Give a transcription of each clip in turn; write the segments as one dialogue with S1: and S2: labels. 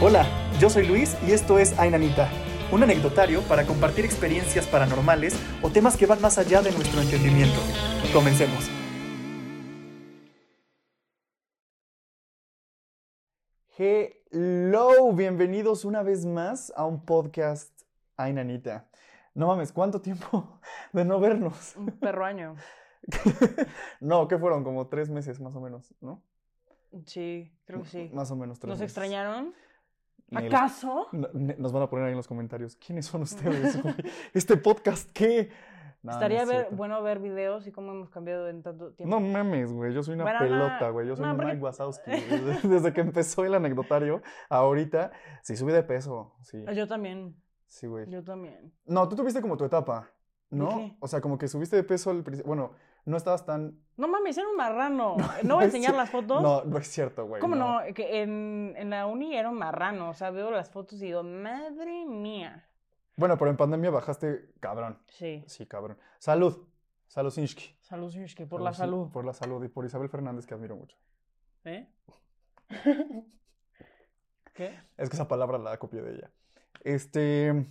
S1: Hola, yo soy Luis y esto es Ainanita, un anecdotario para compartir experiencias paranormales o temas que van más allá de nuestro entendimiento. Comencemos. Hello, bienvenidos una vez más a un podcast Ainanita. No mames, ¿cuánto tiempo de no vernos?
S2: Un perro año.
S1: no, ¿qué fueron? Como tres meses más o menos, ¿no?
S2: Sí, creo que sí.
S1: Más o menos tres
S2: ¿Nos
S1: meses.
S2: extrañaron?
S1: El-
S2: ¿Acaso?
S1: Nos van a poner ahí en los comentarios. ¿Quiénes son ustedes? ¿Este podcast qué?
S2: Estaría
S1: no es
S2: ver-
S1: cierto.
S2: bueno ver videos y cómo hemos cambiado en tanto tiempo.
S1: No mames, güey. Yo soy una
S2: Bueno,
S1: pelota, güey. Yo soy
S2: no, porque-
S1: Mike Wazowski. Desde que empezó el anecdotario, ahorita, sí subí de peso. Sí,
S2: Yo también,
S1: sí, güey.
S2: yo también.
S1: No, tú tuviste como tu etapa, ¿no? O sea, como que subiste de peso al principio. Bueno, no estabas tan.
S2: No mames, era un marrano. ¿No voy a enseñar las fotos?
S1: No, no es cierto, güey.
S2: ¿Cómo no? Que en, en la uni era un marrano. O sea, veo las fotos y digo, madre mía.
S1: Bueno, pero en pandemia bajaste cabrón.
S2: Sí.
S1: Sí, cabrón. Salud. Salud, Sinshki.
S2: Salud, Shushki, por la
S1: Salud. Por la salud y por Isabel Fernández, que admiro mucho.
S2: ¿Eh? ¿Qué?
S1: Es que esa palabra la copié de ella. Este,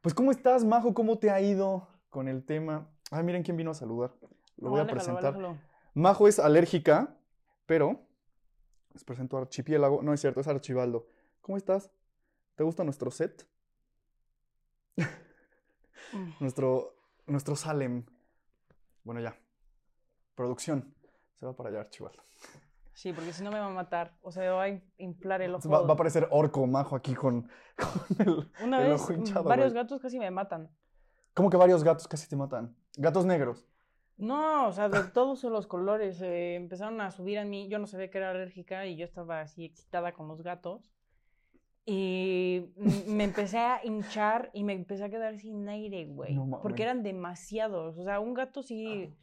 S1: pues ¿cómo estás, Majo? ¿Cómo te ha ido con el tema? Ay, miren quién vino a saludar. Lo voy a
S2: aléjalo,
S1: presentar.
S2: aléjalo.
S1: Majo es alérgica, pero les presento a Archipiélago. No es cierto, es Archibaldo. ¿Cómo estás? ¿Te gusta nuestro set?
S2: Mm.
S1: Nuestro, nuestro Salem. Bueno, ya. Producción. Se va para allá, Archibaldo.
S2: Sí, porque si no me va a matar. O sea, me va a in- inflar el ojo.
S1: Va, va a aparecer Orco Majo aquí con, con el,
S2: Una
S1: el
S2: vez
S1: ojo hinchado,
S2: varios
S1: güey.
S2: gatos casi me matan.
S1: ¿Cómo que varios gatos casi te matan? Gatos negros.
S2: No, o sea, de todos los colores eh, empezaron a subir a mí. Yo no sabía que era alérgica y yo estaba así excitada con los gatos. Y me empecé a hinchar y me empecé a quedar sin aire, güey.
S1: No
S2: porque eran demasiados. O sea, un gato sí.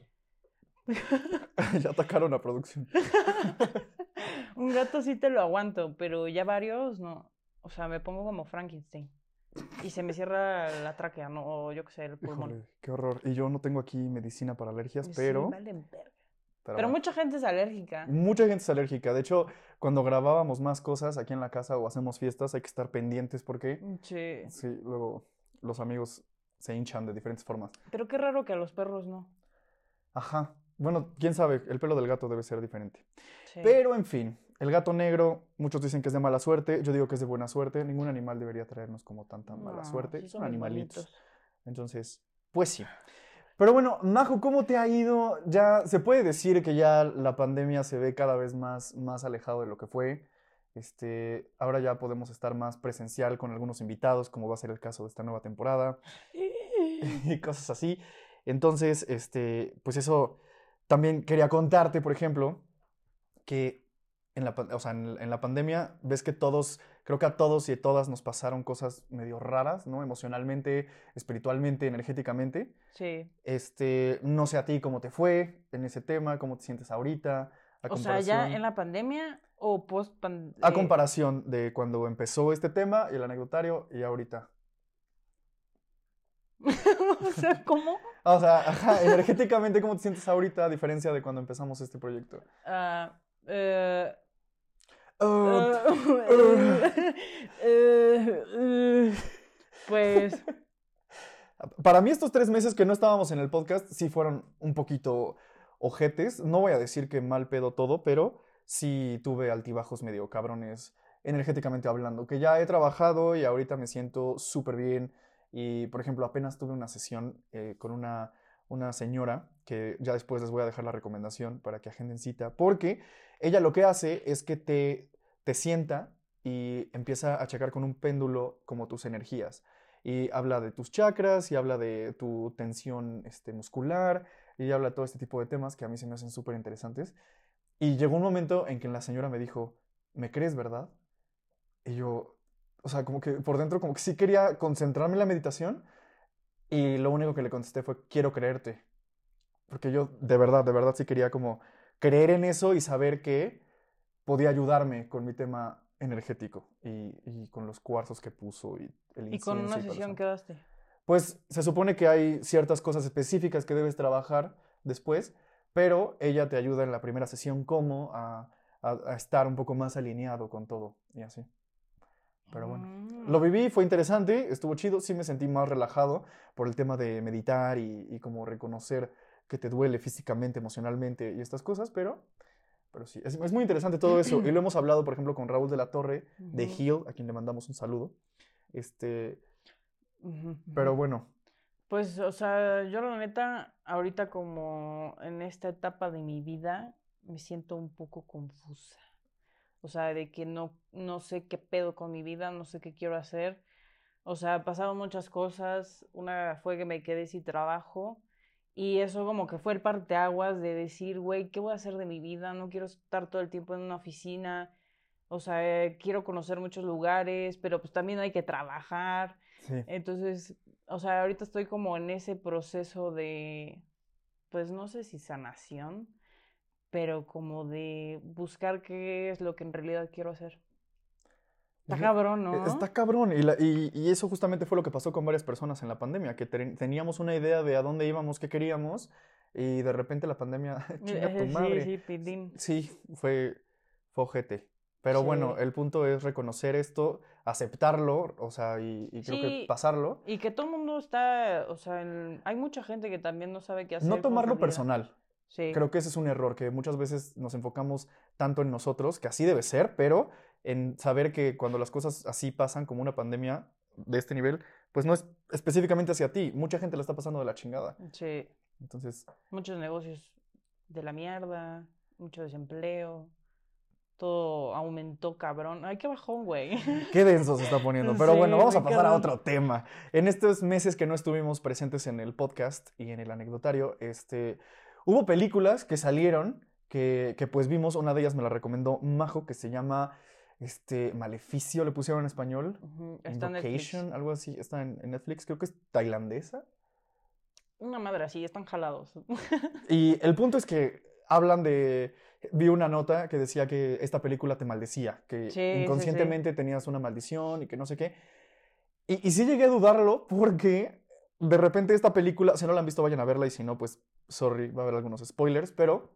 S1: ya atacaron a producción.
S2: un gato sí te lo aguanto, pero ya varios no. O sea, me pongo como Frankenstein. Y se me cierra la tráquea, ¿no? O yo qué sé, el pulmón.
S1: Híjole, qué horror. Y yo no tengo aquí medicina para alergias,
S2: Sí,
S1: pero...
S2: verga.
S1: pero
S2: mucha gente es alérgica.
S1: Mucha gente es alérgica. De hecho, cuando grabábamos más cosas aquí en la casa o hacemos fiestas, hay que estar pendientes porque
S2: Sí.
S1: sí, luego los amigos se hinchan de diferentes formas.
S2: Pero qué raro que a los perros no.
S1: Ajá. Bueno, quién sabe, el pelo del gato debe ser diferente.
S2: Sí.
S1: Pero en fin, el gato negro, muchos dicen que es de mala suerte, yo digo que es de buena suerte. Ningún animal debería traernos como tanta mala
S2: No,
S1: suerte.
S2: sí
S1: son animalitos.
S2: bonitos.
S1: Entonces, pues sí. Pero bueno, Majo, ¿cómo te ha ido? Ya se puede decir que ya la pandemia se ve cada vez más, más alejado de lo que fue. Este, ahora ya podemos estar más presencial con algunos invitados, como va a ser el caso de esta nueva temporada y cosas así. Entonces, este, pues eso también quería contarte, por ejemplo, que en la, o sea, en, en la pandemia ves que todos, creo que a todos y a todas nos pasaron cosas medio raras, ¿no? Emocionalmente, espiritualmente, energéticamente.
S2: Sí.
S1: Este, no sé a ti cómo te fue en ese tema, cómo te sientes ahorita, a
S2: O sea, ya en la pandemia o post pandemia.
S1: a comparación de cuando empezó este tema y el anecdotario y ahorita.
S2: o sea, ¿cómo?
S1: O sea, ajá, energéticamente, ¿cómo te sientes ahorita a diferencia de cuando empezamos este proyecto?
S2: Ah, eh,
S1: Uh,
S2: eh, eh, pues
S1: Para mí estos tres meses que no estábamos en el podcast sí fueron un poquito ojetes. No voy a decir que mal pedo todo, pero sí tuve altibajos medio cabrones energéticamente hablando, que ya he trabajado y ahorita me siento súper bien. Y, por ejemplo, apenas tuve una sesión eh, con una, una señora, que ya después les voy a dejar la recomendación para que agenden cita, porque ella lo que hace es que te, te sienta y empieza a checar con un péndulo como tus energías y habla de tus chakras y habla de tu tensión este, muscular y habla de todo este tipo de temas que a mí se me hacen súper interesantes. Y llegó un momento en que la señora me dijo, ¿me crees, verdad? Y yo, o sea, como que por dentro como que sí quería concentrarme en la meditación y lo único que le contesté fue, quiero creerte. Porque yo de verdad, de verdad sí quería como creer en eso y saber que podía ayudarme con mi tema energético y, y con los cuarzos que puso y el
S2: y con una sesión quedaste.
S1: Pues se supone que hay ciertas cosas específicas que debes trabajar después, pero ella te ayuda en la primera sesión como a, a- a estar un poco más alineado con todo y así. Pero bueno.
S2: Mm.
S1: Lo viví, fue interesante, estuvo chido, sí me sentí más relajado por el tema de meditar y, y como reconocer que te duele físicamente, emocionalmente y estas cosas, pero, pero sí, es, es muy interesante todo eso. Y lo hemos hablado, por ejemplo, con Raúl de la Torre de Hill, a quien le mandamos un saludo. Este, pero bueno,
S2: Pues, o sea, yo la neta, ahorita como en esta etapa de mi vida, me siento un poco confusa. O sea, de que no, no sé qué pedo con mi vida, no sé qué quiero hacer. O sea, pasaron muchas cosas. Una fue que me quedé sin trabajo. Y eso como que fue el parteaguas de decir, güey, ¿qué voy a hacer de mi vida? No quiero estar todo el tiempo en una oficina. O sea, eh, quiero conocer muchos lugares, pero pues también hay que trabajar.
S1: sí.
S2: Entonces, o sea, ahorita estoy como en ese proceso de, pues no sé si sanación, pero como de buscar qué es lo que en realidad quiero hacer. Está cabrón,
S1: E-
S2: ¿no?
S1: Está cabrón. Y, la- y- y eso justamente fue lo que pasó con varias personas en la pandemia, que ten- teníamos una idea de a dónde íbamos, qué queríamos, y de repente la pandemia, chinga tu
S2: Eh,
S1: madre.
S2: Sí, sí, pilín.
S1: Sí, fue, fue ojete. Pero bueno,
S2: Sí.
S1: el punto es reconocer esto, aceptarlo, o sea, y, y creo que
S2: Sí.
S1: pasarlo.
S2: Y que todo el mundo está, o sea, hay mucha gente que también no sabe qué hacer.
S1: No tomarlo personal.
S2: Sí.
S1: Creo que ese es un error, que muchas veces nos enfocamos tanto en nosotros, que así debe ser, pero en saber que cuando las cosas así pasan, como una pandemia de este nivel, pues no es específicamente hacia ti. Mucha gente la está pasando de la chingada.
S2: Sí.
S1: Entonces,
S2: Muchos negocios de la mierda, mucho desempleo. Todo aumentó, cabrón. Ay, qué bajón, güey.
S1: Qué denso se está poniendo. Pero
S2: Sí,
S1: bueno, vamos a pasar a otro tema. En estos meses que no estuvimos presentes en el podcast y en el anecdotario, este, hubo películas que salieron que, que pues vimos. Una de ellas me la recomendó Majo, que se llama este, Maleficio, le pusieron en español.
S2: Está en Netflix.
S1: Invocation, algo así. Está en, en Netflix, creo que es tailandesa.
S2: Una madre así, están jalados.
S1: Y el punto es que hablan de... Vi una nota que decía que esta película te maldecía, que
S2: Sí, sí, sí.
S1: inconscientemente tenías una maldición y que no sé qué. Y, y sí llegué a dudarlo porque de repente esta película, si no la han visto vayan a verla y si no, pues sorry, va a haber algunos spoilers, pero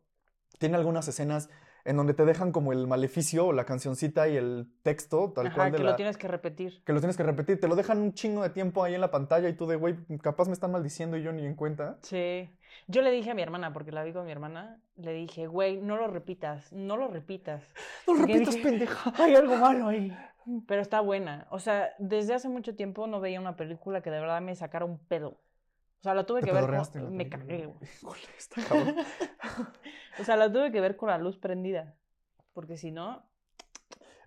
S1: tiene algunas escenas en donde te dejan como el maleficio o la cancioncita y el texto tal
S2: Ajá,
S1: cual de
S2: que
S1: la-
S2: lo tienes que repetir.
S1: que lo tienes que repetir, te lo dejan un chingo de tiempo ahí en la pantalla y tú de, güey, capaz me están maldiciendo y yo ni en cuenta.
S2: Sí. Yo le dije a mi hermana, porque la vi con mi hermana, le dije, güey, no lo repitas, no lo repitas.
S1: No lo
S2: Porque
S1: repitas,
S2: dije,
S1: pendeja.
S2: Hay algo malo ahí. Pero está buena. O sea, desde hace mucho tiempo no veía una película que de verdad me sacara un pedo. O sea, la tuve que ver con...
S1: la
S2: Me cagué,
S1: güey.
S2: O sea, la tuve que ver con la luz prendida. Porque si no,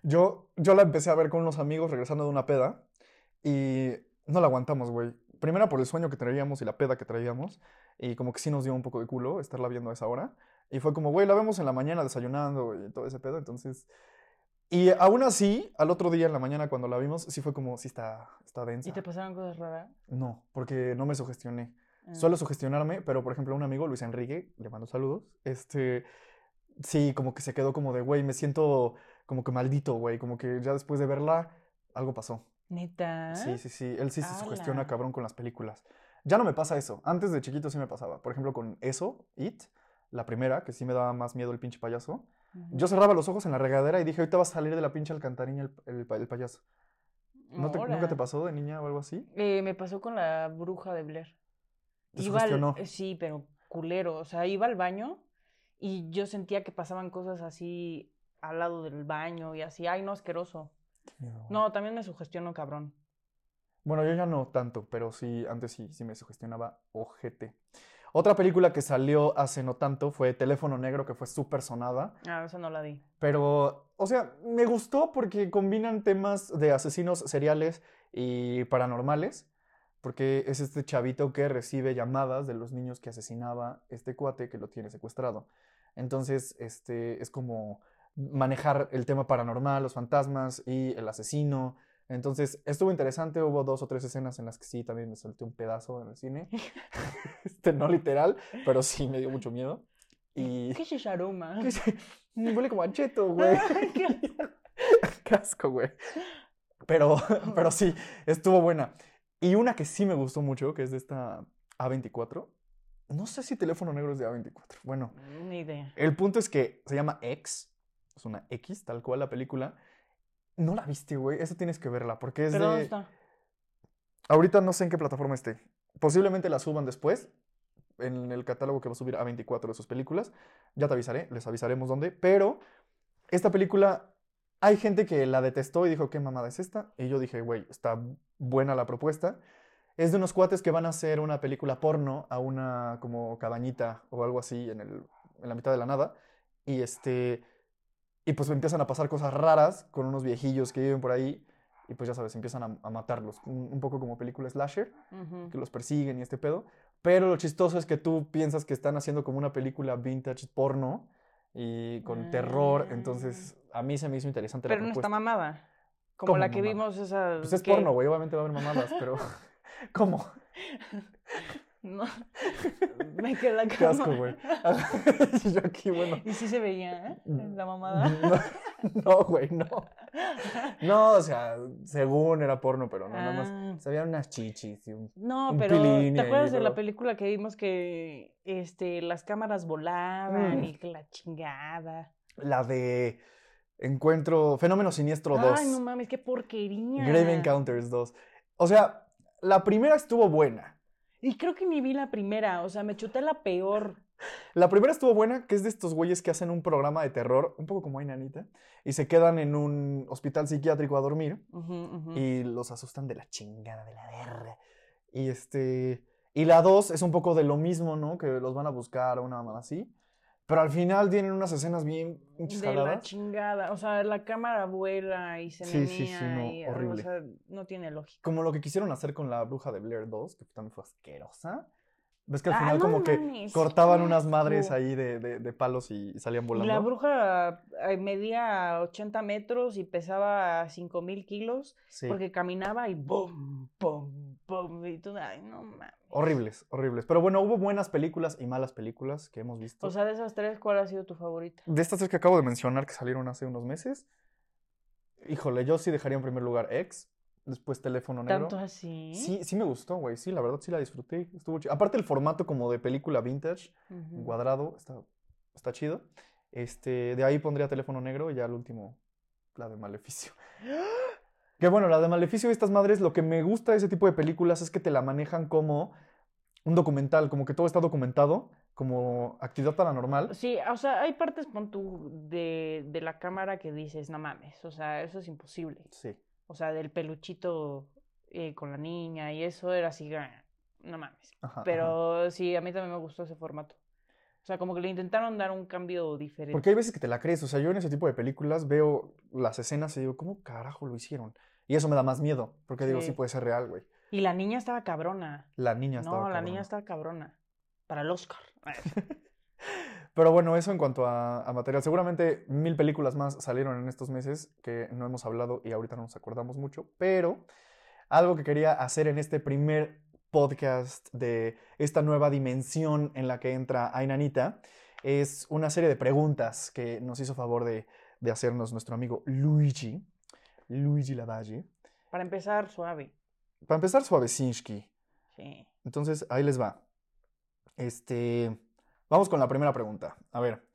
S1: Yo, yo la empecé a ver con unos amigos regresando de una peda y no la aguantamos, güey. Primero por el sueño que traíamos y la peda que traíamos y como que sí nos dio un poco de culo estarla viendo a esa hora. Y fue como, güey, la vemos en la mañana desayunando y todo ese pedo, entonces... Y aún así, al otro día en la mañana cuando la vimos, sí fue como, sí está, está densa.
S2: ¿y te pasaron cosas raras?
S1: No, porque no me sugestioné.
S2: Ah.
S1: Suelo sugestionarme, pero por ejemplo, un amigo, Luis Enrique, le mando saludos, este, sí, como que se quedó como de, güey, me siento como que maldito, güey, como que ya después de verla, algo pasó.
S2: ¿Neta?
S1: Sí, sí, sí, él sí se sugestiona cabrón con las películas. Ya no me pasa eso, antes de chiquito sí me pasaba. Por ejemplo, con eso, It, la primera, que sí me daba más miedo el pinche payaso. Yo cerraba los ojos en la regadera y dije, ahorita va a salir de la pinche alcantarilla el, el el payaso. ¿No te- ¿Nunca te pasó de niña o algo así?
S2: Eh, me pasó con la bruja de Blair.
S1: ¿Te
S2: Iba al- eh, sí, pero culero. O sea, iba al baño y yo sentía que pasaban cosas así al lado del baño y así. Ay, no, asqueroso.
S1: Güey.
S2: No, también me sugestionó, cabrón.
S1: Bueno, yo ya no tanto, pero sí, antes sí, sí me sugestionaba ojete. Otra película que salió hace no tanto fue Teléfono Negro, que fue súper sonada.
S2: Ah, esa no la vi.
S1: Pero, o sea, me gustó porque combinan temas de asesinos seriales y paranormales. Porque es este chavito que recibe llamadas de los niños que asesinaba este cuate que lo tiene secuestrado. Entonces, este, es como manejar el tema paranormal, los fantasmas y el asesino. Entonces, estuvo interesante. Hubo dos o tres escenas en las que sí, también me solté un pedazo en el cine. este, no literal, pero sí me dio mucho miedo. Y...
S2: ¿Qué es ese aroma?
S1: ¿Qué es? Huele como a cheto, güey.
S2: Qué
S1: Qué asco, güey. Pero, pero sí, estuvo buena. Y una que sí me gustó mucho, que es de esta A24. No sé si teléfono negro es de A24. Bueno,
S2: Ni idea.
S1: el punto es que se llama X. Es una X, tal cual la película. No la viste, güey. Esa tienes que verla porque es
S2: ¿Pero dónde
S1: de...
S2: está?
S1: Ahorita no sé en qué plataforma esté. Posiblemente la suban después en el catálogo que va a subir a 24 de sus películas. Ya te avisaré, les avisaremos dónde. Pero esta película, hay gente que la detestó y dijo, ¿qué mamada es esta? Y yo dije, güey, está buena la propuesta. Es de unos cuates que van a hacer una película porno a una como cabañita o algo así en, el, en la mitad de la nada. Y este... Y pues empiezan a pasar cosas raras con unos viejillos que viven por ahí. Y pues ya sabes, empiezan a, a matarlos. Un, un poco como película slasher
S2: Ujú.
S1: que los persiguen y este pedo. Pero lo chistoso es que tú piensas que están haciendo como una película vintage porno y con terror. Entonces, a mí se me hizo interesante
S2: Pero
S1: la
S2: no está mamada. Como
S1: ¿Cómo
S2: la que
S1: mamada?
S2: vimos esa.
S1: Pues es
S2: que-
S1: porno, güey. Obviamente va a haber mamadas, pero. ¿Cómo?
S2: No. Me queda
S1: Qué asco, güey. Y yo aquí, bueno.
S2: Y sí se veía, ¿eh? La mamada.
S1: No, güey, no. No, o sea, según era porno, pero no, nada
S2: Ah.
S1: más. Se veían unas chichis y un.
S2: No,
S1: Un
S2: pero ¿te acuerdas de la película que vimos que este, las cámaras volaban
S1: Mm.
S2: y que la chingada?
S1: La de Encuentro. Fenómeno Siniestro 2.
S2: Ay, no mames, qué porquería.
S1: Grave Encounters 2. O sea, la primera estuvo buena.
S2: Y creo que ni vi la primera, o sea, me chuté la peor.
S1: La primera estuvo buena, que es de estos güeyes que hacen un programa de terror, un poco como Ainanita, y se quedan en un hospital psiquiátrico a dormir y los asustan de la chingada, de la verga. Y este. Y la 2 es un poco de lo mismo, ¿no? Que los van a buscar o una mamá así. Pero al final tienen unas escenas bien
S2: de la
S1: jaladas.
S2: chingada, o sea, la cámara vuela y se
S1: Sí, sí,
S2: menea
S1: sí, no,
S2: y, o
S1: horrible.
S2: sea, no tiene lógica.
S1: Como lo que quisieron hacer con la bruja de Blair 2, que también fue asquerosa. Ves que al
S2: Ah,
S1: final
S2: no
S1: como que
S2: mames,
S1: cortaban
S2: qué
S1: unas madres ahí de, de- de palos y salían volando.
S2: la bruja eh, medía 80 metros y pesaba 5000 kilos
S1: Sí.
S2: porque caminaba y ¡bum! ¡bum! ¡bum! Y tú, ay, no mames.
S1: Horribles, horribles. Pero bueno, hubo buenas películas y malas películas que hemos visto.
S2: O sea, de esas tres, ¿cuál ha sido tu favorita?
S1: de estas tres que acabo de mencionar que salieron hace unos meses, híjole, yo sí dejaría en primer lugar X, después Teléfono Negro.
S2: ¿Tanto así?
S1: Sí, sí me gustó, güey. Sí, la verdad sí la disfruté. Estuvo chido. Aparte el formato como de película vintage,
S2: Ujú.
S1: cuadrado, está, está chido. Este, de ahí pondría Teléfono Negro y ya al último, la de Maleficio. Que bueno, la de Maleficio de estas madres, lo que me gusta de ese tipo de películas es que te la manejan como un documental, como que todo está documentado, como actividad paranormal.
S2: Sí, o sea, hay partes pon tú, de, de la cámara que dices, no mames, o sea, eso es imposible.
S1: Sí.
S2: O sea, del peluchito eh, con la niña y eso era así, ah, no mames.
S1: Ajá, ajá.
S2: Pero sí, a mí también me gustó ese formato. O sea, como que le intentaron dar un cambio diferente.
S1: Porque hay veces que te la crees, o sea, yo en ese tipo de películas veo las escenas y digo, ¿cómo carajo lo hicieron? Y eso me da más miedo, porque digo,
S2: Sí.
S1: sí puede ser real, güey.
S2: Y la niña estaba cabrona.
S1: La niña estaba
S2: No, la
S1: cabrona.
S2: niña estaba cabrona. Para el Oscar.
S1: Pero bueno, eso en cuanto a, a material. Seguramente mil películas más salieron en estos meses que no hemos hablado y ahorita no nos acordamos mucho. Pero algo que quería hacer en este primer podcast de esta nueva dimensión en la que entra Ainanita es una serie de preguntas que nos hizo favor de, de hacernos nuestro amigo Luigi. Luigi Lavalle.
S2: Para empezar, suave.
S1: Para empezar, suavesinski.
S2: Sí.
S1: Entonces, ahí les va. Este. Vamos con la primera pregunta. A ver.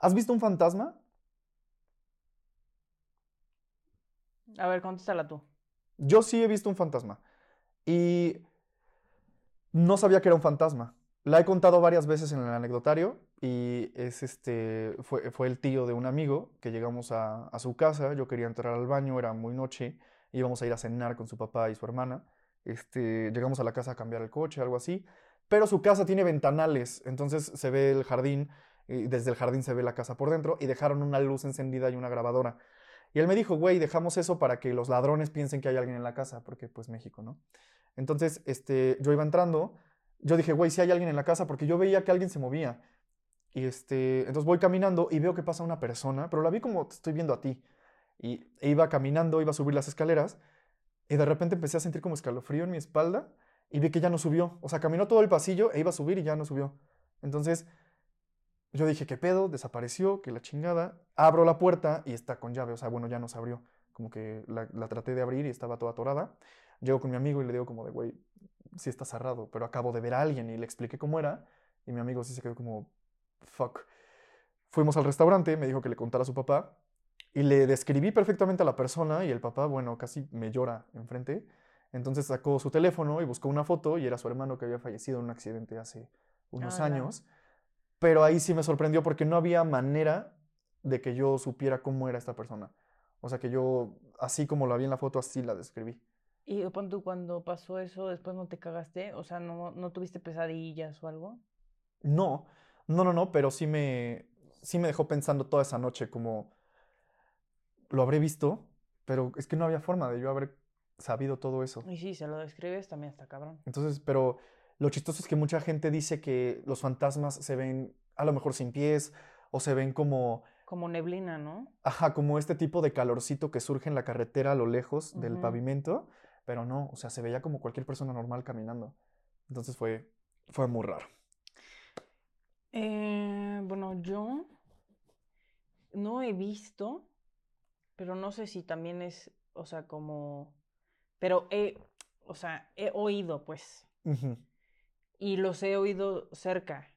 S1: ¿Has visto un fantasma?
S2: A ver, contéstala tú.
S1: Yo sí he visto un fantasma. Y no sabía que era un fantasma. La he contado varias veces en el anecdotario. Y es este. Fue, fue el tío de un amigo que llegamos a, a su casa. Yo quería entrar al baño, era muy noche. Íbamos a ir a cenar con su papá y su hermana. Este, llegamos a la casa a cambiar el coche, algo así. Pero su casa tiene ventanales, entonces se ve el jardín, y desde el jardín se ve la casa por dentro, y dejaron una luz encendida y una grabadora. Y él me dijo, güey, dejamos eso para que los ladrones piensen que hay alguien en la casa, porque pues México, ¿no? Entonces, este, yo iba entrando, yo dije, güey, si hay alguien en la casa, porque yo veía que alguien se movía. Y este, entonces voy caminando y veo que pasa una persona, pero la vi como te estoy viendo a ti. Y e iba caminando, iba a subir las escaleras, y de repente empecé a sentir como escalofrío en mi espalda, y vi que ya no subió. O sea, caminó todo el pasillo e iba a subir y ya no subió. Entonces, yo dije, ¿qué pedo? Desapareció, que la chingada. Abro la puerta y está con llave. O sea, bueno, ya no se abrió. Como que la, traté de abrir y estaba toda atorada. Llego con mi amigo y le digo como de, güey, sí está cerrado, pero acabo de ver a alguien y le expliqué cómo era. Y mi amigo sí se quedó como, fuck. Fuimos al restaurante, me dijo que le contara a su papá. Y le describí perfectamente a la persona y el papá, bueno, casi me llora enfrente. Entonces sacó su teléfono y buscó una foto y era su hermano que había fallecido en un accidente hace unos años. Pero ahí sí me sorprendió porque no había manera de que yo supiera cómo era esta persona. O sea que yo, así como la vi en la foto, así la describí.
S2: Y pon tú, cuando pasó eso, después no te cagaste, o sea, no, no tuviste pesadillas o algo.
S1: No, no, no, no, pero sí me, sí me dejó pensando toda esa noche como lo habré visto, pero es que no había forma de yo haber sabido todo eso.
S2: Y sí, se lo describes, también está cabrón.
S1: Entonces, pero lo chistoso es que mucha gente dice que los fantasmas se ven a lo mejor sin pies o se ven como,
S2: Como neblina, ¿no?
S1: ajá, como este tipo de calorcito que surge en la carretera a lo lejos del pavimento, pero no, o sea, se veía como cualquier persona normal caminando. Entonces fue, fue muy raro.
S2: Eh, bueno, yo no he visto, pero no sé si también es, o sea, como, pero he, o sea, he oído, pues, y los he oído cerca.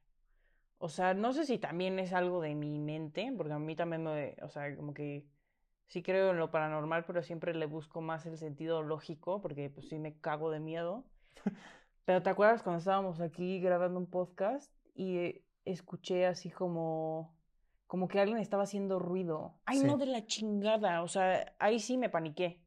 S2: O sea, no sé si también es algo de mi mente, porque a mí también me, o sea, como que sí creo en lo paranormal, pero siempre le busco más el sentido lógico, porque pues sí me cago de miedo. Pero ¿te acuerdas cuando estábamos aquí grabando un podcast y eh, escuché así como, como que alguien estaba haciendo ruido? Ay, no de la chingada, o sea, ahí sí me paniqué.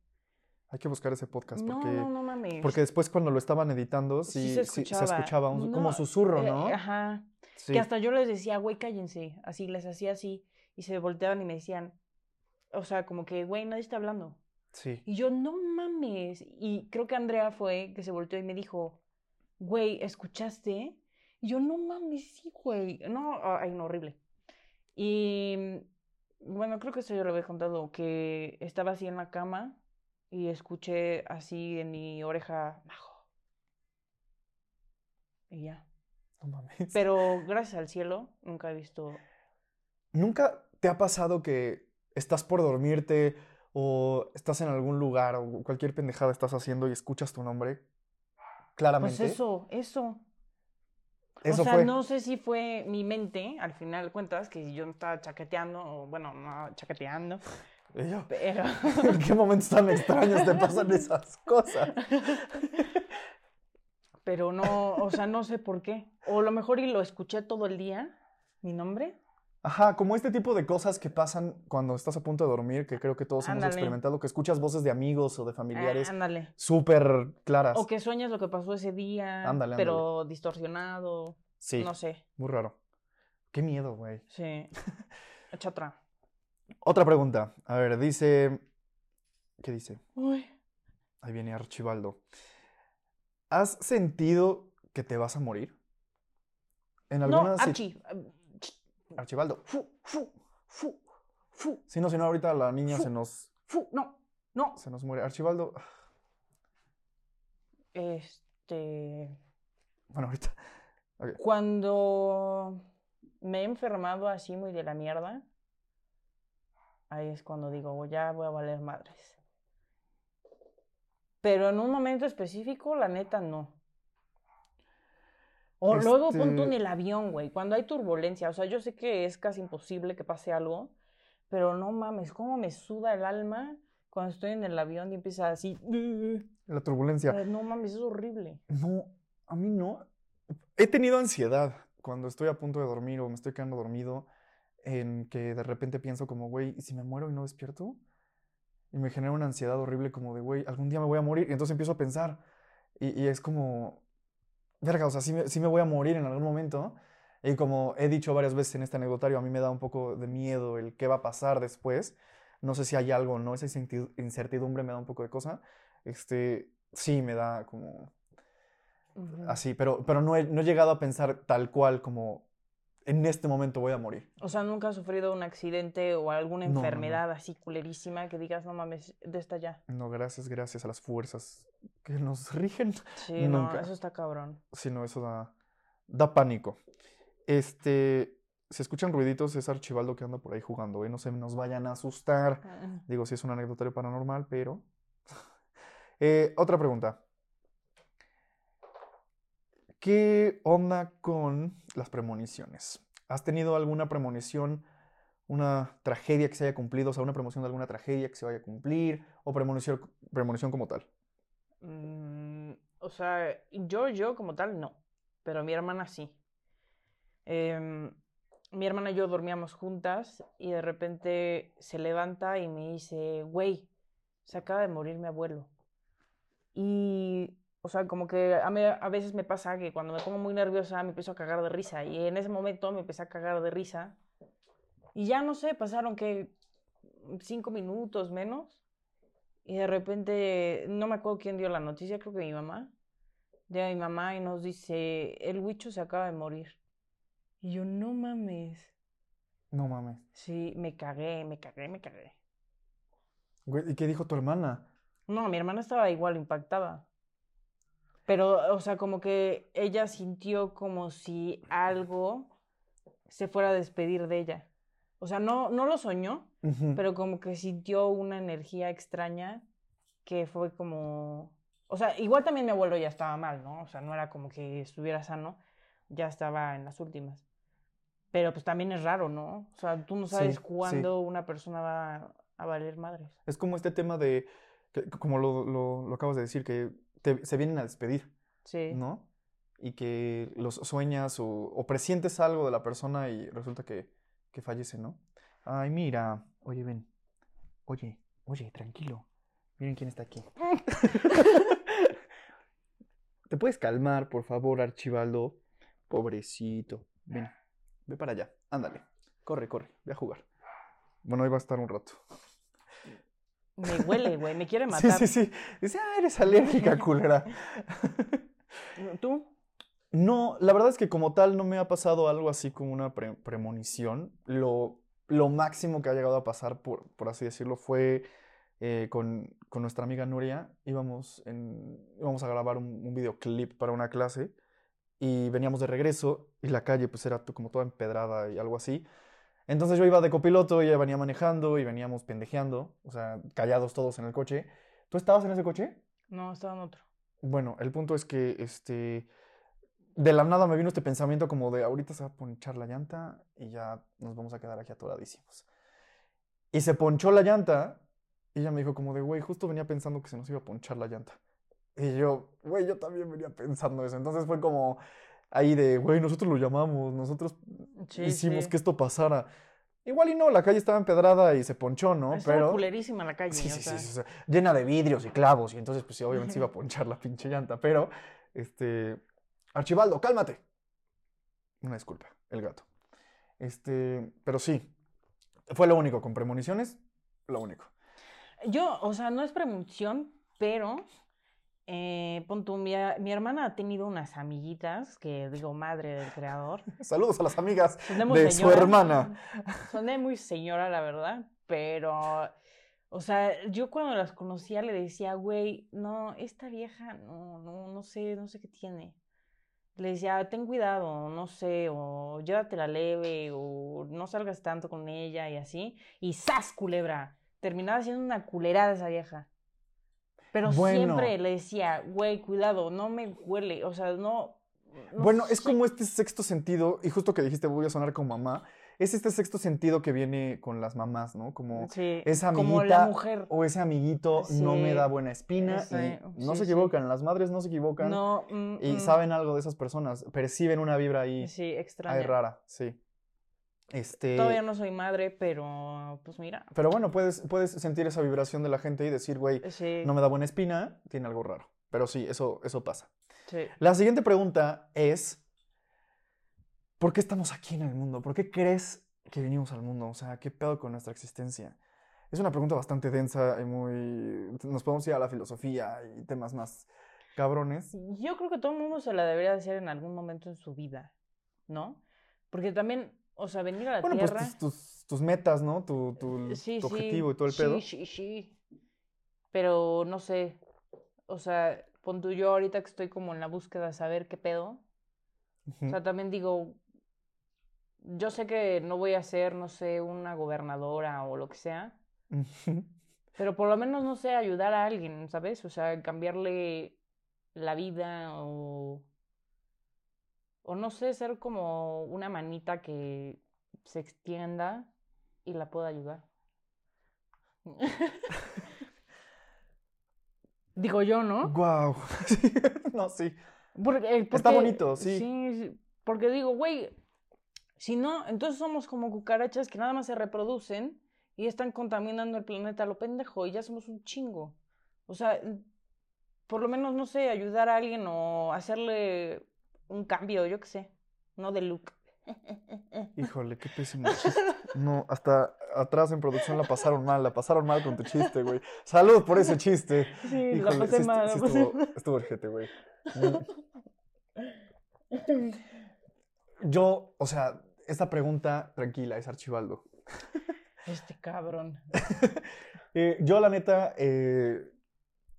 S1: Hay que buscar ese podcast
S2: No,
S1: porque,
S2: no, no mames.
S1: porque después cuando lo estaban editando,
S2: Sí
S1: sí,
S2: se
S1: sí-
S2: escuchaba.
S1: escuchaba un, como
S2: No,
S1: susurro,
S2: Eh,
S1: ¿no?
S2: Ajá.
S1: Sí.
S2: Que hasta yo les decía, güey, cállense. Así, les hacía así. Y se volteaban y me decían, o sea, como que, güey, nadie está hablando.
S1: Sí.
S2: Y yo, no mames. Y creo que Andrea fue que se volteó y me dijo, güey, ¿escuchaste? Y yo, no mames, sí, güey. No, ay, no, horrible. Y bueno, creo que esto yo lo había contado, que estaba así en la cama y escuché así en mi oreja, majo. Y ya.
S1: No mames.
S2: Pero gracias al cielo, nunca he visto.
S1: ¿Nunca te ha pasado que estás por dormirte o estás en algún lugar o cualquier pendejada estás haciendo y escuchas tu nombre claramente?
S2: Pues eso, eso.
S1: Eso
S2: o sea,
S1: fue.
S2: no sé si fue mi mente, al final cuentas, que yo me estaba chaqueteando, o bueno, no chaqueteando,
S1: Y yo,
S2: pero.
S1: ¿En qué momentos tan extraños te pasan esas cosas?
S2: pero no, o sea, no sé por qué. O a lo mejor y lo escuché todo el día, mi nombre.
S1: Ajá, como este tipo de cosas que pasan cuando estás a punto de dormir, que creo que todos hemos experimentado, que escuchas voces de amigos o de familiares súper claras.
S2: O que sueñas lo que pasó ese día,
S1: Ándale,
S2: pero distorsionado.
S1: Sí,
S2: No sé.
S1: muy raro. Qué miedo, güey.
S2: Sí. Echa otra.
S1: Otra pregunta. A ver, dice... ¿Qué dice?
S2: Uy.
S1: Ahí viene Archibaldo. ¿Has sentido que te vas a morir? En
S2: No,
S1: alguna si-
S2: Archie.
S1: Archibaldo.
S2: Fu, fu, fu, fu,
S1: Si no, si no, ahorita la niña
S2: Fu.
S1: se nos,
S2: fu. No, no.
S1: se nos muere. Archibaldo.
S2: Este.
S1: Bueno, ahorita.
S2: Cuando me he enfermado así muy de la mierda, ahí es cuando digo, "Oh, ya voy a valer madres. Pero en un momento específico, la neta, no. O luego pon tú en
S1: Este-
S2: el avión, güey, cuando hay turbulencia. O sea, yo sé que es casi imposible que pase algo, pero no mames, cómo me suda el alma cuando estoy en el avión y empieza así.
S1: La turbulencia.
S2: No mames, es horrible.
S1: No, a mí no. He tenido ansiedad cuando estoy a punto de dormir o me estoy quedando dormido, en que de repente pienso como, güey, ¿y si me muero y no despierto? Y me genera una ansiedad horrible como de, güey, algún día me voy a morir. Y entonces empiezo a pensar. Y, y es como, verga, o sea, sí me, sí me voy a morir en algún momento. Y como he dicho varias veces en este anecdotario, a mí me da un poco de miedo el qué va a pasar después. No sé si hay algo o no, esa incerti- incertidumbre me da un poco de cosa. Este, sí, me da como así, pero, pero no, he, no he llegado a pensar tal cual como en este momento voy a morir.
S2: O sea, nunca has sufrido un accidente o alguna
S1: No, no, no.
S2: enfermedad así culerísima que digas, no mames, de esta ya.
S1: No, gracias, gracias a las fuerzas que nos rigen.
S2: Sí, no, eso está cabrón.
S1: Si no, eso da, da pánico. Este, si escuchan ruiditos, es Archibaldo que anda por ahí jugando, ¿eh? No se nos vayan a asustar. Digo, sí es un anecdotario paranormal, pero... Eh, otra pregunta. ¿Qué onda con las premoniciones? ¿Has tenido alguna premonición una tragedia que se haya cumplido, o sea, una premonición de alguna tragedia que se vaya a cumplir, o premonición, premonición como tal.
S2: Mm, o sea, yo, yo como tal, no. Pero mi hermana sí. Em, mi hermana y yo dormíamos juntas y de repente se levanta y me dice, güey, se acaba de morir mi abuelo. Y, o sea, como que a, mí, a veces me pasa que cuando me pongo muy nerviosa me empiezo a cagar de risa. Y en ese momento me empecé a cagar de risa. Y ya no sé, pasaron que cinco minutos menos. Y de repente, no me acuerdo quién dio la noticia, creo que mi mamá. De mi mamá y nos dice, el huicho se acaba de morir. Y yo, no mames.
S1: No mames.
S2: Sí, me cagué, me cagué, me cagué.
S1: ¿y qué dijo tu hermana?
S2: No, mi hermana estaba igual impactada. Pero, o sea, como que ella sintió como si algo se fuera a despedir de ella. O sea, no, no lo soñó, pero como que sintió una energía extraña que fue como... O sea, igual también mi abuelo ya estaba mal, ¿no? O sea, no era como que estuviera sano, ya estaba en las últimas. Pero pues también es raro, ¿no? O sea, tú no sabes
S1: sí.
S2: cuándo una persona va a valer madres.
S1: Es como este tema de, que- como lo, lo- lo acabas de decir, que te- se vienen a despedir,
S2: Sí.
S1: ¿no? Y que los sueñas o, o presientes algo de la persona y resulta que, que fallece, ¿no? Ay, mira, oye, ven, oye, oye, tranquilo, miren quién está aquí. ¿Te puedes calmar, por favor, Archibaldo? Pobrecito. Ven, ve para allá. Ándale. Corre, corre. Ve a jugar. Bueno, ahí va a estar un rato.
S2: Me huele, güey, me quiere
S1: Sí,
S2: matar.
S1: sí, sí. Dice, ah, eres alérgica, culera.
S2: ¿Tú?
S1: No, la verdad es que como tal no me ha pasado algo así como una pre- premonición. Lo, lo máximo que ha llegado a pasar, por, por así decirlo, fue eh, con, con nuestra amiga Nuria. Íbamos, en, íbamos a grabar un, un videoclip para una clase y veníamos de regreso y la calle pues era como toda empedrada y algo así. Entonces yo iba de copiloto y ella venía manejando y veníamos pendejeando, o sea, callados todos en el coche. ¿Tú estabas en ese coche?
S2: No, estaba en otro.
S1: Bueno, el punto es que este de la nada me vino este pensamiento como de ahorita se va a ponchar la llanta y ya nos vamos a quedar aquí atoradísimos. Y se ponchó la llanta y ella me dijo como de, güey, justo venía pensando que se nos iba a ponchar la llanta. Y yo, güey, yo también venía pensando eso. Entonces fue como ahí de, güey, nosotros lo llamamos, nosotros
S2: Sí,
S1: hicimos
S2: sí.
S1: que esto pasara. Igual y no, la calle estaba empedrada y se ponchó, ¿no?
S2: Estaba
S1: Pero...
S2: culerísima la calle.
S1: Sí,
S2: o
S1: sí, sí,
S2: sea.
S1: llena de vidrios y clavos, y entonces, pues sí, obviamente se iba a ponchar la pinche llanta, pero, este, Archibaldo, cálmate. Una disculpa, el gato. Este, pero sí, fue lo único, con premoniciones, lo único.
S2: Yo, o sea, no es premonición, pero eh, pon tú, mi, hermana ha tenido unas amiguitas que digo, madre del creador.
S1: Saludos a las amigas de su hermana.
S2: Soné muy señora, la verdad, pero, o sea, yo cuando las conocía le decía, güey, no, esta vieja, no, no, no sé, no sé qué tiene. Le decía, ten cuidado, no sé, o llévatela leve, o no salgas tanto con ella y así. Y ¡zas, culebra! Terminaba siendo una culerada esa vieja. Pero
S1: Bueno.
S2: siempre le decía, güey, cuidado, no me huele, o sea, no... no
S1: Bueno, es como este sexto sentido, y justo que dijiste voy a sonar como mamá, es este sexto sentido que viene con las mamás, ¿no? Como
S2: Sí,
S1: esa
S2: como la
S1: amiguita
S2: mujer.
S1: o ese amiguito no me da buena espina y no se equivocan, las madres no se equivocan
S2: No, mm,
S1: y
S2: mm,
S1: saben algo de esas personas, perciben una vibra ahí,
S2: Sí,
S1: ahí
S2: extraña.
S1: rara, sí. Este,
S2: Todavía no soy madre, pero pues mira.
S1: pero bueno, puedes, puedes sentir esa vibración de la gente y decir, güey,
S2: Sí,
S1: no me da buena espina, tiene algo raro. Pero sí, eso, eso pasa.
S2: sí.
S1: La siguiente pregunta es, ¿por qué estamos aquí en el mundo? ¿Por qué crees que venimos al mundo? O sea, ¿qué pedo con nuestra existencia? Es una pregunta bastante densa y muy... Nos podemos ir a la filosofía y temas más cabrones.
S2: Yo creo que todo el mundo se la debería hacer en algún momento en su vida, ¿no? Porque también, o sea, venir a la
S1: Bueno, pues
S2: Tierra...
S1: tus, tus- tus metas, ¿no? Tu, tu-
S2: sí,
S1: tu
S2: sí,
S1: objetivo y todo el
S2: sí,
S1: pedo.
S2: Sí, sí, Pero no sé, o sea, pon tú yo ahorita que estoy como en la búsqueda de saber qué pedo. O sea, también digo, yo sé que no voy a ser, no sé, una gobernadora o lo que sea. Pero por lo menos, no sé, ayudar a alguien, ¿sabes? O sea, cambiarle la vida o... O no sé, ser como una manita que se extienda y la puedo ayudar. Digo yo, ¿no?
S1: Guau. no, sí.
S2: Porque, eh,
S1: Está
S2: porque-
S1: bonito, sí.
S2: sí, porque digo, güey, si no, entonces somos como cucarachas que nada más se reproducen y están contaminando el planeta a lo pendejo y ya somos un chingo. O sea, por lo menos, no sé, ayudar a alguien o hacerle un cambio, yo qué sé, no de look.
S1: Híjole, qué pésimo chiste. No, hasta atrás en producción la pasaron mal, la pasaron mal con tu chiste, güey. Salud por ese chiste.
S2: Sí, la pasé
S1: sí,
S2: mal,
S1: sí
S2: la pasé
S1: estuvo,
S2: mal.
S1: estuvo urgente, güey. Yo, o sea, esta pregunta, tranquila, es Archibaldo.
S2: Este cabrón.
S1: Eh, yo, la neta, eh,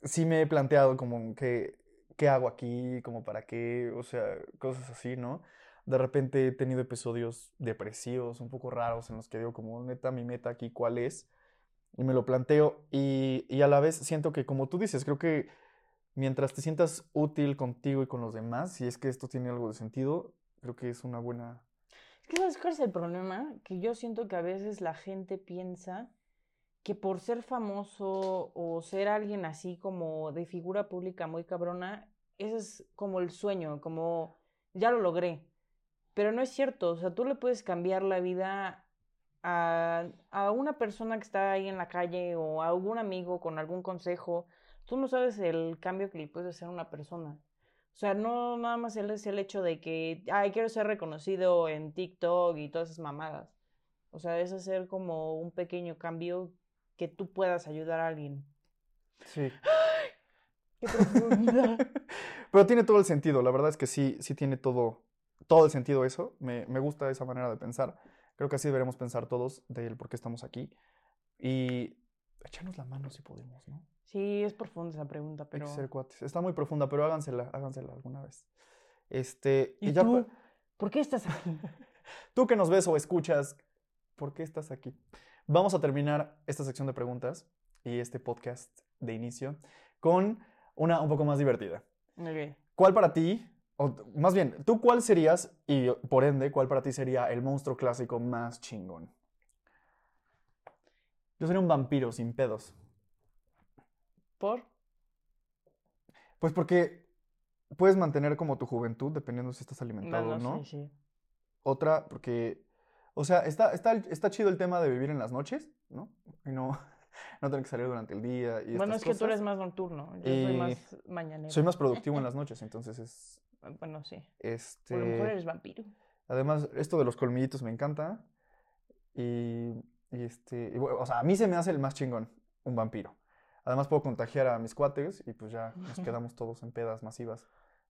S1: sí me he planteado como que, ¿qué hago aquí? Como para qué, o sea, cosas así, ¿no? De repente he tenido episodios depresivos, un poco raros, en los que digo como, neta, mi meta aquí, ¿cuál es? Y me lo planteo y, y a la vez siento que, como tú dices, creo que mientras te sientas útil contigo y con los demás, si es que esto tiene algo de sentido, creo que es una buena...
S2: Es que ¿sabes cuál es el problema? Que yo siento que a veces la gente piensa que por ser famoso o ser alguien así como de figura pública muy cabrona, ese es como el sueño, como ya lo logré. Pero no es cierto, o sea, tú le puedes cambiar la vida a, a una persona que está ahí en la calle o a algún amigo con algún consejo. Tú no sabes el cambio que le puedes hacer a una persona. O sea, no nada más el- es el hecho de que, ay, quiero ser reconocido en TikTok y todas esas mamadas. O sea, es hacer como un pequeño cambio que tú puedas ayudar a alguien.
S1: Sí.
S2: ¡Qué profundidad!
S1: Pero tiene todo el sentido, la verdad es que sí, sí tiene todo, todo el sentido eso. Me, me gusta esa manera de pensar. Creo que así deberemos pensar todos del por qué estamos aquí. Y echarnos la mano si podemos, ¿no?
S2: Sí, es profunda esa pregunta,
S1: Hay
S2: pero...
S1: que ser cuates. Está muy profunda, pero hágansela, hágansela alguna vez. Este,
S2: ¿Y
S1: ya
S2: tú? ¿Por qué estás aquí?
S1: tú que nos ves o escuchas, ¿por qué estás aquí? Vamos a terminar esta sección de preguntas y este podcast de inicio con una un poco más divertida.
S2: Ok.
S1: ¿Cuál para ti, o más bien, tú cuál serías y por ende, cuál para ti sería el monstruo clásico más chingón? Yo sería un vampiro sin pedos.
S2: ¿Por?
S1: Pues porque puedes mantener como tu juventud dependiendo si estás alimentado o
S2: Bueno,
S1: no.
S2: sí, sí.
S1: Otra, porque, o sea, está, está, está chido el tema de vivir en las noches, ¿no? Y no, no tener que salir durante el día y
S2: Bueno, es que tú eres más nocturno. Yo soy más mañanero.
S1: Soy más productivo en las noches, entonces es,
S2: Bueno, sí.
S1: este...
S2: A lo mejor eres vampiro.
S1: Además, esto de los colmillitos me encanta. Y, y este, y bueno, o sea, a mí se me hace el más chingón, un vampiro. Además puedo contagiar a mis cuates y pues ya nos quedamos todos en pedas masivas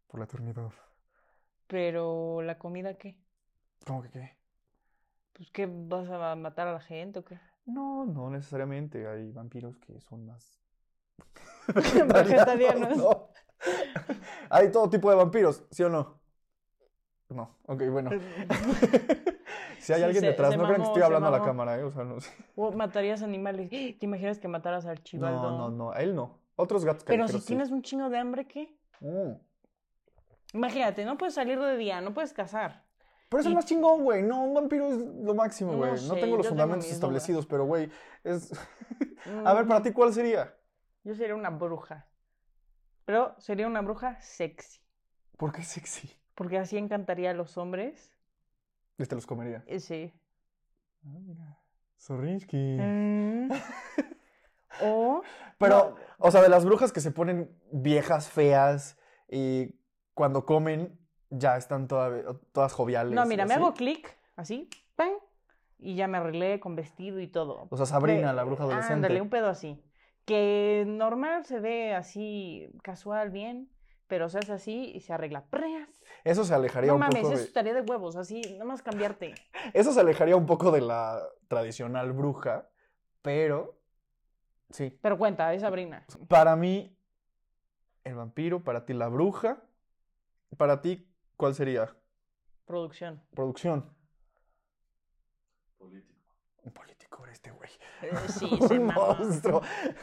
S1: por la eternidad.
S2: Pero, ¿la comida qué?
S1: ¿Cómo que qué?
S2: Pues, ¿qué? ¿Vas a matar a la gente o qué?
S1: No, no necesariamente. Hay vampiros que son más
S2: Vegetarianos.
S1: No. Hay todo tipo de vampiros, ¿sí o no? No, ok, bueno. si hay
S2: Sí,
S1: alguien
S2: se-
S1: detrás,
S2: se
S1: no crean que estoy hablando a la cámara, ¿eh? O sea, no sé.
S2: O matarías animales. ¿Te imaginas que mataras al chivaldo?
S1: No, no, no, a él no. Otros gatos
S2: Pero
S1: callejeros
S2: si
S1: sí.
S2: tienes un chingo de hambre, ¿qué?
S1: Mm.
S2: Imagínate, no puedes salir de día, no puedes cazar.
S1: Pero es el
S2: Y-
S1: más chingón, güey. No, un vampiro es lo máximo,
S2: No
S1: güey. No,
S2: sé,
S1: tengo los fundamentos establecidos, pero, güey, es... A ver,
S2: Mm,
S1: para ti, ¿cuál sería?
S2: Yo sería una bruja. Pero sería una bruja sexy.
S1: ¿Por qué sexy?
S2: Porque así encantaría a los hombres.
S1: Este los comería.
S2: Eh, Sí.
S1: Ah, mira.
S2: Mm. o.
S1: Pero,
S2: no,
S1: o sea, de las brujas que se ponen viejas, feas, y cuando comen ya están toda- todas joviales.
S2: No, mira, me
S1: así.
S2: hago clic, así, ¡pam! Y ya me arreglé con vestido y todo.
S1: O sea, Sabrina,
S2: Que-
S1: la bruja adolescente.
S2: Ándale, un pedo así. Que normal se ve así, casual, bien, pero se hace así y se arregla. ¡Preas!
S1: Eso se alejaría
S2: No
S1: un
S2: mames,
S1: poco
S2: eso
S1: de...
S2: estaría de huevos, así, nada más cambiarte.
S1: Eso se alejaría un poco de la tradicional bruja, pero... Sí.
S2: Pero cuenta, es Sabrina.
S1: Para mí, el vampiro, para ti la bruja, para ti, ¿cuál sería?
S2: Producción.
S1: Producción.
S3: Político.
S1: Un político era este güey.
S2: Eh, sí, se
S1: Un monstruo.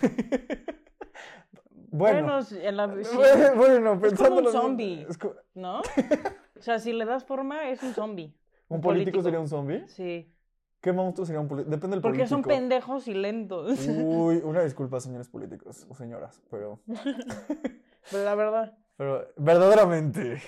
S1: bueno.
S2: Bueno, sí, en la- sí,
S1: bueno, pensando
S2: un zombie.
S1: un
S2: ¿no? O sea, si le das forma, es un zombie.
S1: político,
S2: político.
S1: sería un zombie.
S2: Sí.
S1: ¿Qué monstruo sería un político? Depende del
S2: Porque son
S1: político.
S2: pendejos y lentos.
S1: Uy, una disculpa, señores políticos o señoras, pero,
S2: Pero la verdad,
S1: pero verdaderamente,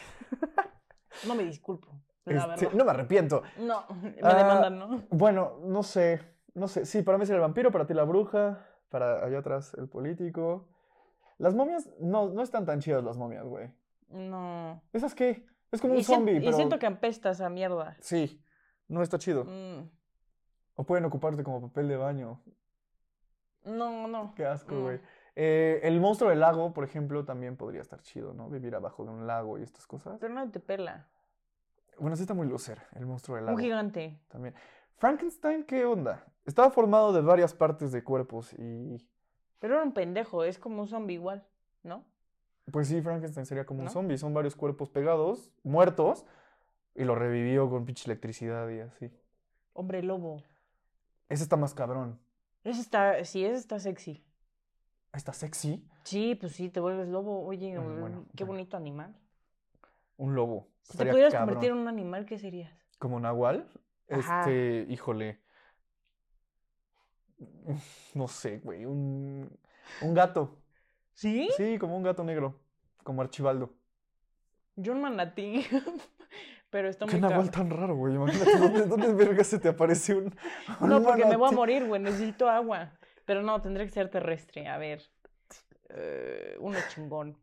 S2: no me disculpo. La
S1: este, no me arrepiento.
S2: No, me
S1: Ah,
S2: demandan, ¿no?
S1: Bueno, no sé, no sé. Sí, para mí sería el vampiro, para ti la bruja, para allá atrás el político. Las momias, no, no están tan chidas las momias, güey.
S2: No.
S1: ¿Esas qué? Es como un
S2: Y,
S1: zombie,
S2: y
S1: pero...
S2: siento que apesta esa mierda.
S1: Sí, no está chido.
S2: Mm,
S1: O pueden ocuparte como papel de baño.
S2: No, no.
S1: Qué asco,
S2: no.
S1: Eh, el monstruo del lago, por ejemplo, también podría estar chido, ¿no? Vivir abajo de un lago y estas cosas.
S2: Pero no te pela.
S1: Bueno, sí está muy loser, el monstruo del
S2: Un
S1: lago.
S2: gigante.
S1: También. Frankenstein, ¿qué onda? Estaba formado de varias partes de cuerpos y...
S2: Pero era un pendejo, es como un zombie igual, ¿no?
S1: Pues sí, Frankenstein sería como un zombie. Son varios cuerpos pegados, muertos, y lo revivió con pinche electricidad y así.
S2: Hombre lobo.
S1: Ese está más cabrón.
S2: Ese está, sí, ese está sexy.
S1: Está sexy.
S2: Sí, pues sí, te vuelves lobo. Oye,
S1: Bueno,
S2: mm,
S1: bueno,
S2: qué
S1: bueno.
S2: bonito animal.
S1: Un lobo.
S2: Si te pudieras
S1: cabrón.
S2: convertir en un animal, ¿qué serías?
S1: Como Nahual.
S2: Ajá.
S1: Este, híjole. No sé, güey. Un, un gato.
S2: ¿Sí?
S1: Sí, como un gato negro. Como Archibaldo.
S2: Yo un manatí. Pero está
S1: Qué
S2: muy
S1: Nahual
S2: cabrón.
S1: tan raro, güey. Imagínate, ¿dónde, dónde verga se te aparece un. un
S2: No, porque me voy a morir, güey. Necesito agua. Pero no, tendría que ser terrestre. A ver. eh, uno chingón.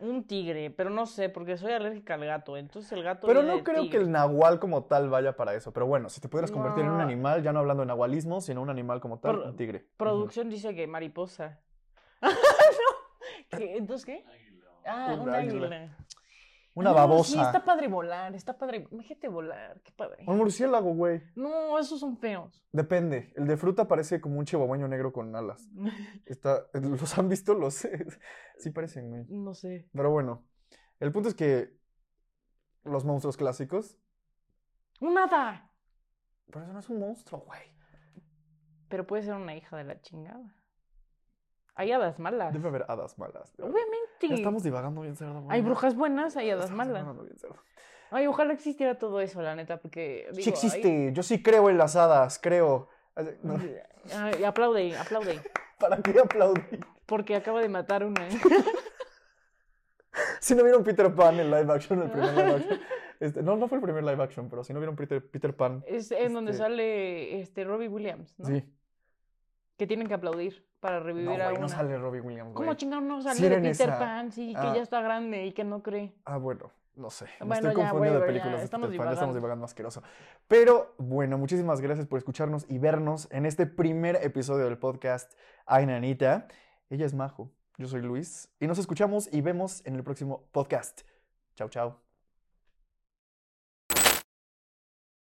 S2: Un tigre, pero no sé, porque soy alérgica al gato. Entonces el gato.
S1: Pero no creo que el nahual como tal vaya para eso. Pero bueno, si te pudieras convertir en un animal, ya no hablando de nahualismo, sino un animal como tal,
S2: Pro-
S1: un tigre.
S2: Producción dice que mariposa. no. ¿Qué? ¿Entonces qué? Ah,
S1: Un
S2: un
S1: águila.
S2: águila.
S1: Una
S2: No,
S1: babosa.
S2: Sí, está padre volar, está padre. Imagínate volar, qué padre.
S1: Un murciélago, güey.
S2: No, esos son feos.
S1: Depende. El de fruta parece como un chihuahueño negro con alas. Está... ¿Los han visto? Los... sí parecen, güey.
S2: No sé.
S1: Pero bueno. El punto es que los monstruos clásicos...
S2: Un hada.
S1: Pero eso no es un monstruo, güey.
S2: Pero puede ser una hija de la chingada. Hay hadas malas.
S1: Debe haber hadas malas.
S2: Obviamente.
S1: Ya estamos divagando bien cerdo.
S2: Hay brujas buenas, hay hadas
S1: Estamos
S2: malas.
S1: divagando bien cerdo.
S2: Ay, ojalá existiera todo eso, la neta, porque.
S1: Sí existe. Yo sí creo en las hadas. Creo. No,
S2: ay, aplaude, aplaude.
S1: ¿Para qué aplaudir?
S2: Porque acaba de matar una.
S1: Si no vieron Peter Pan en live action, el primer live action. este, no, no fue el primer live action, pero si no vieron Peter, Peter Pan.
S2: Es en donde
S1: Este-
S2: sale este Robbie Williams, ¿no?
S1: Sí.
S2: Que tienen que aplaudir para
S1: No,
S2: revivir a
S1: güey,
S2: una.
S1: no sale Robbie Williams, güey.
S2: ¿Cómo chingado no sale
S1: Sí
S2: de Peter
S1: esa.
S2: Pan? Sí, que
S1: Ah.
S2: ya está grande y que no cree.
S1: Ah, bueno, no sé. Me
S2: Bueno,
S1: estoy confundiendo de películas
S2: ya,
S1: de
S2: estamos
S1: Peter Pan, ya estamos
S2: divagando.
S1: divagando asqueroso. Pero bueno, muchísimas gracias por escucharnos y vernos en este primer episodio del podcast Ay Nanita. Ella es Majo, yo soy Luis y nos escuchamos y vemos en el próximo podcast. Chao, chao.